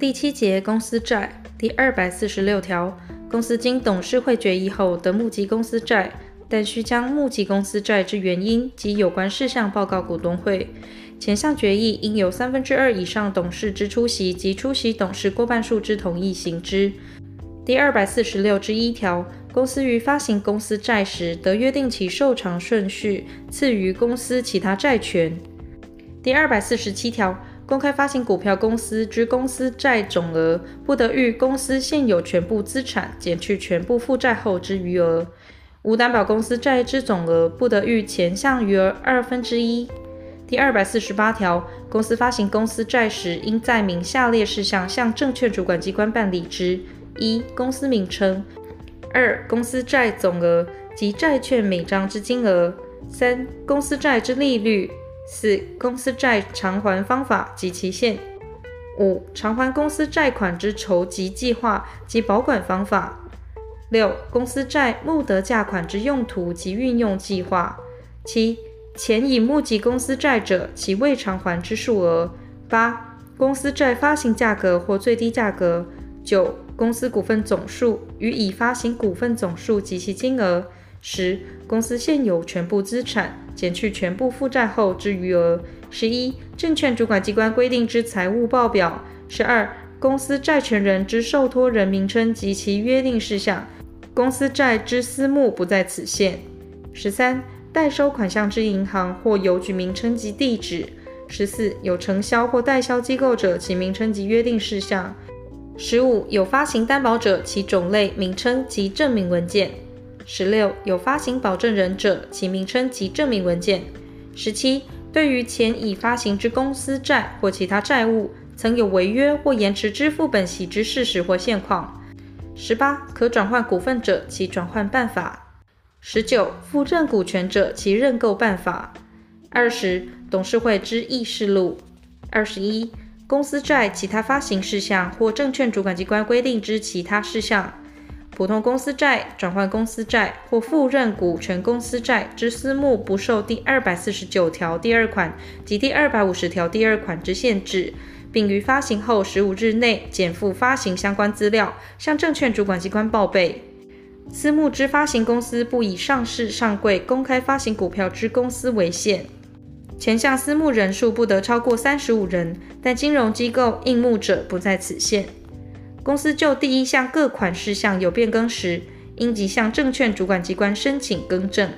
第七节公司债第二百四十六条，公司经董事会决议后得募集公司债，但需将募集公司债之原因及有关事项报告股东会。前项决议应有三分之二以上董事之出席及出席董事过半数之同意行之。第二百四十六之一条，公司于发行公司债时，得约定其受偿顺序，次于公司其他债权。第二百四十七条。公开发行股票公司之公司债总额，不得逾公司现有全部资产减去全部负债后之余额；无担保公司债之总额，不得逾前项余额二分之一。第二百四十八条，公司发行公司债时，应载明下列事项向证券主管机关办理之：一、公司名称；二、公司债总额及债券每张之金额；三、公司债之利率。四、公司债偿还方法及期限；五、偿还公司债款之筹集计划及保管方法；六、公司债募得价款之用途及运用计划；七、前已募集公司债者其未偿还之数额；八、公司债发行价格或最低价格；九、公司股份总数与已发行股份总数及其金额；十、公司现有全部资产。减去全部负债后之余额。十一、证券主管机关规定之财务报表。十二、公司债权人之受托人名称及其约定事项。公司债之私募不在此限。十三、代收款项之银行或邮局名称及地址。十四、有承销或代销机构者，其名称及约定事项。十五、有发行担保者，其种类、名称及证明文件。十六、有发行保证人者，其名称及证明文件。十七、对于前已发行之公司债或其他债务，曾有违约或延迟支付本息之事实或现况。十八、可转换股份者，其转换办法。十九、复认股权者，其认购办法。二十、董事会之议事录。二十一、公司债其他发行事项或证券主管机关规定之其他事项。普通公司债、转换公司债或复认股权公司债之私募，不受第二百四十九条第二款及第二百五十条第二款之限制，并于发行后十五日内减负发行相关资料，向证券主管机关报备。私募之发行公司不以上市上柜公开发行股票之公司为限。前项私募人数不得超过三十五人，但金融机构应募者不在此限。公司就第一项各款事项有变更时，应即向证券主管机关申请更正。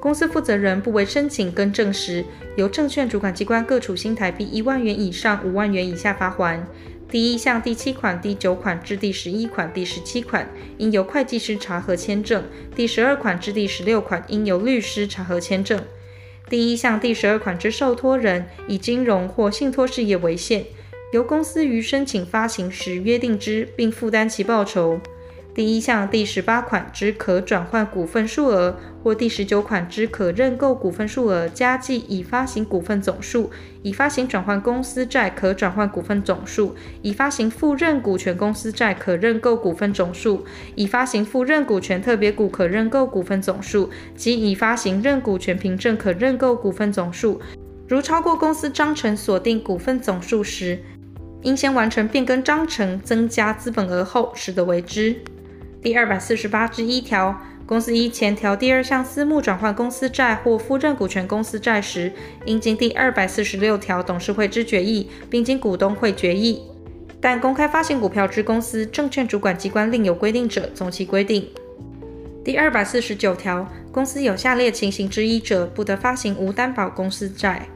公司负责人不为申请更正时，由证券主管机关各处新台币一万元以上五万元以下罚锾。第一项第七款、第九款至第十一款、第十七款，应由会计师查核签证；第十二款至第十六款，应由律师查核签证。第一项第十二款之受托人，以金融或信托事业为限。由公司于申请发行时约定之，并负担其报酬。第一项第十八款之可转换股份数额，或第十九款之可认购股份数额，加计已发行股份总数，已发行转换公司债可转换股份总数，已发行复认股权公司债可认购股份总数，已发行复认股权特别股可认购股份总数，及已发行认股权凭证可认购股份总数。如超过公司章程锁定股份总数时，应先完成变更章程，增加资本额后，始得为之。第二百四十八之一条，公司依前条第二项私募转换公司债或附认股权公司债时，应经第二百四十六条董事会之决议，并经股东会决议。但公开发行股票之公司，证券主管机关另有规定者，从其规定。第二百四十九条，公司有下列情形之一者，不得发行无担保公司债。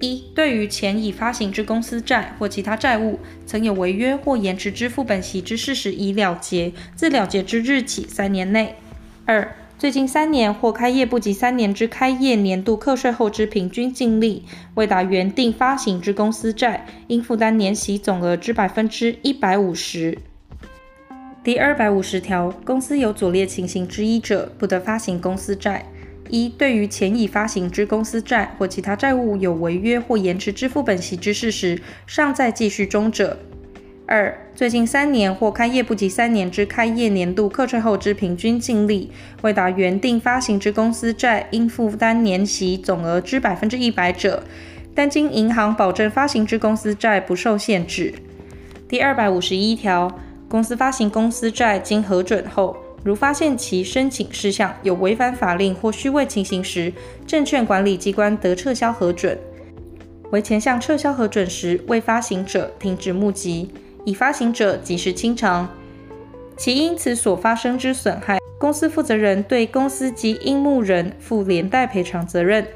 一、对于前已发行之公司债或其他债务，曾有违约或延迟支付本息之事实已了结，自了结之日起三年内；二、最近三年或开业不及三年之开业年度课税后之平均净利，未达原定发行之公司债，应负担年息总额之百分之一百五十。第二百五十条，公司有左列情形之一者，不得发行公司债。一、对于前已发行之公司债或其他债务有违约或延迟支付本息之事实尚在继续中者；二、最近三年或开业不及三年之开业年度课税后之平均净利未达原定发行之公司债应负担年息总额之百分之一百者，但经银行保证发行之公司债不受限制；第二百五十一条，公司发行公司债经核准后，如发现其申请事项有违反法令或虚伪情形时，证券管理机关得撤销核准。为前项撤销核准时未发行者停止募集，已发行者及时清偿。其因此所发生之损害，公司负责人对公司及应募人负连带赔偿责任。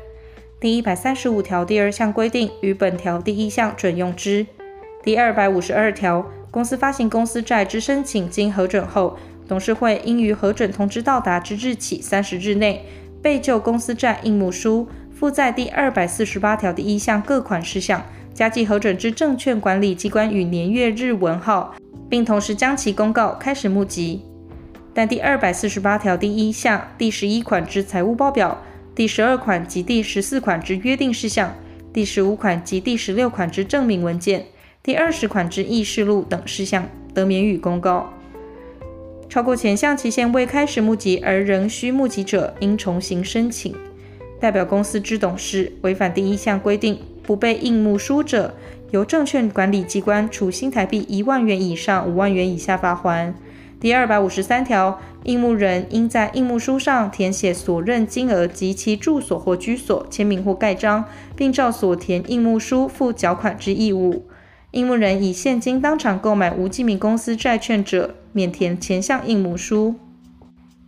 第一百三十五条第二项规定与本条第一项准用之。第二百五十二条，公司发行公司债之申请经核准后，董事会应于核准通知到达之日起三十日内，备就公司债应募书附在第二百四十八条第一项各款事项，加计核准之证券管理机关与年月日文号，并同时将其公告开始募集。但第二百四十八条第一项第十一款之财务报表、第十二款及第十四款之约定事项、第十五款及第十六款之证明文件、第二十款之议事录等事项，得免予公告。超过前项期限未开始募集而仍需募集者，应重新申请。代表公司之董事违反第一项规定，不备应募书者，由证券管理机关处新台币一万元以上五万元以下罚锾。第二百五十三条，应募人应在应募书上填写所认金额及其住所或居所，签名或盖章，并照所填应募书负缴款之义务。应募人以现金当场购买无记名公司债券者，免填前项应募书。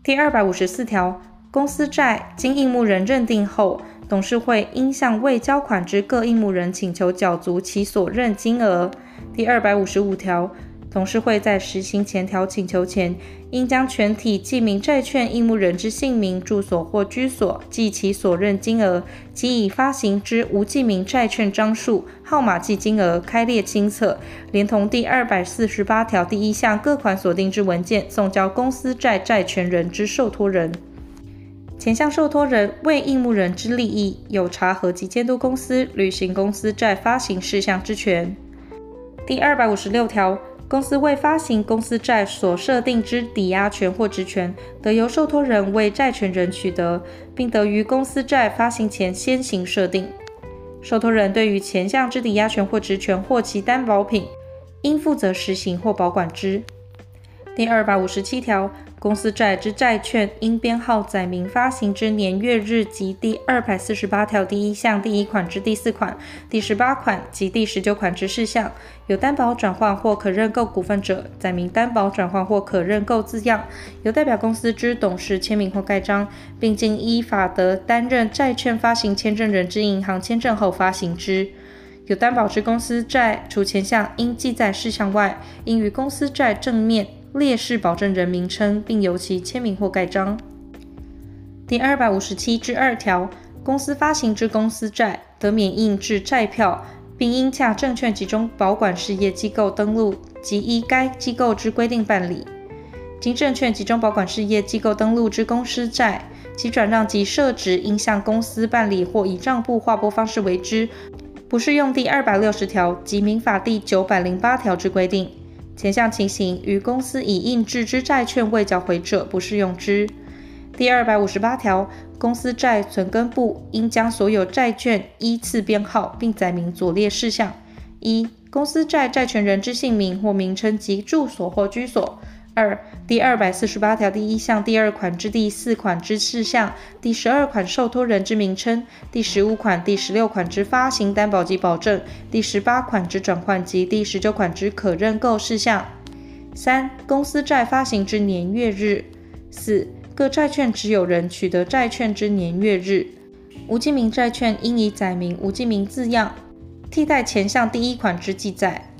第二百五十四条，公司债经应募人认定后，董事会应向未交款之各应募人请求缴足其所认金额。第二百五十五条。董事会在实行前条请求前，应将全体记名债券应募人之姓名、住所或居所及其所认金额及已发行之无记名债券张数、号码及金额开列清册，连同第二百四十八条第一项各款所定之文件，送交公司债债权人之受托人。前项受托人为应募人之利益，有查核及监督公司履行公司债发行事项之权。第二百五十六条。公司未发行公司债所设定之抵押权或职权，得由受托人为债权人取得，并得于公司债发行前先行设定。受托人对于前项之抵押权或职权或其担保品，应负责实行或保管之。第二百五十七条。公司债之债券应编号载明发行之年月日及第二百四十八条第一项第一款之第四款、第十八款及第十九款之事项。有担保转换或可认购股份者，载明担保转换或可认购字样，由代表公司之董事签名或盖章，并经依法得担任债券发行签证人之银行签证后发行之。有担保之公司债，除前项应记载事项外，应于公司债正面。列示保证人名称，并由其签名或盖章。第二百五十七之二条，公司发行之公司债得免印制债票，并应洽证券集中保管事业机构登录及依该机构之规定办理。经证券集中保管事业机构登录之公司债，其转让及设置应向公司办理或以账簿划拨方式为之，不适用第二百六十条及民法第九百零八条之规定。前项情形，于公司已印制之债券未缴回者，不适用之。第二百五十八条，公司债存根部应将所有债券依次编号，并载明左列事项：一、公司债债权人之姓名或名称及住所或居所。二、第二百四十八条第一项第二款之第四款之事项，第十二款受托人之名称，第十五款、第十六款之发行担保及保证，第十八款之转换及第十九款之可认购事项。三、公司债发行之年月日。四、各债券持有人取得债券之年月日。无记名债券应以载明无记名字样，替代前项第一款之记载。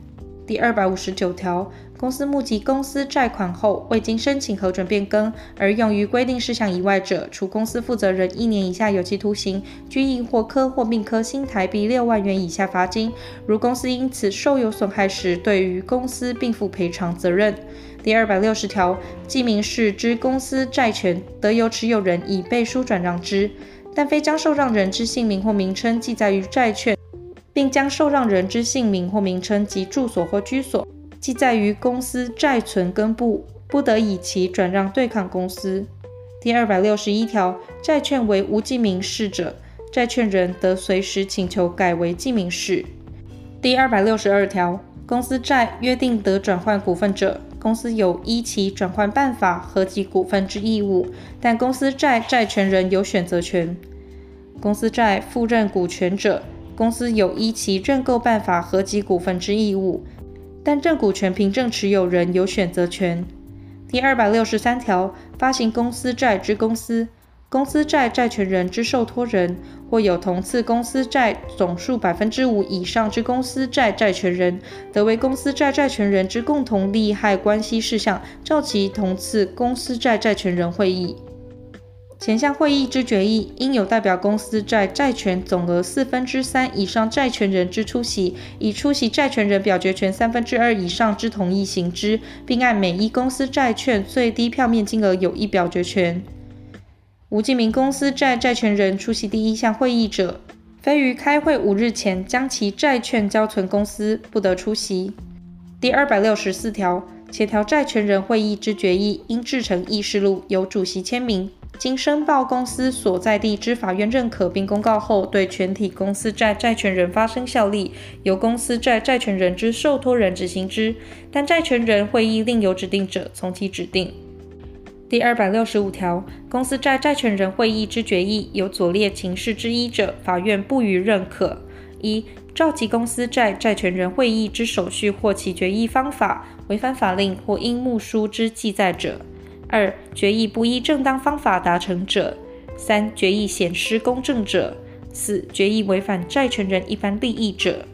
第二百五十九条。公司募集公司债款后，未经申请核准变更而用于规定事项以外者，处公司负责人一年以下有期徒刑、拘役或科或并科新台币六万元以下罚金。如公司因此受有损害时，对于公司并负赔偿责任。第二百六十条，记名式之公司债权得由持有人以背书转让之，但非将受让人之姓名或名称记载于债券，并将受让人之姓名或名称及住所或居所。记载于公司债存根部，不得以其转让对抗公司。第二百六十一条，债券为无记名式者，债权人得随时请求改为记名式。第二百六十二条，公司债约定得转换股份者，公司有依其转换办法核给股份之义务，但公司债债权人有选择权。公司债复认股权者，公司有依其认购办法核集股份之义务，但认股权凭证持有人有选择权。第二百六十三条，发行公司债之公司。公司债债权人之受托人，或有同次公司债总数百分之五以上之公司债债权人，得为公司债债权人之共同利害关系事项，召集同次公司债债权人会议。前项会议之决议，应有代表公司债债权总额四分之三以上债权人之出席，以出席债权人表决权三分之二以上之同意行之，并按每一公司债券最低票面金额有一表决权。无记名公司债债权人出席第一项会议者，非于开会五日前将其债券交存公司，不得出席。第二百六十四条，协调债权人会议之决议，应制成议事录，由主席签名，经申报公司所在地之法院认可并公告后，对全体公司债债权人发生效力，由公司债债权人之受托人执行之。但债权人会议另有指定者，从其指定。第二百六十五条，公司债债权人会议之决议有左列情事之一者，法院不予认可：一、召集公司债债权人会议之手续或其决议方法违反法令或应目书之记载者；二、决议不依正当方法达成者；三、决议显失公正者；四、决议违反债权人一般利益者。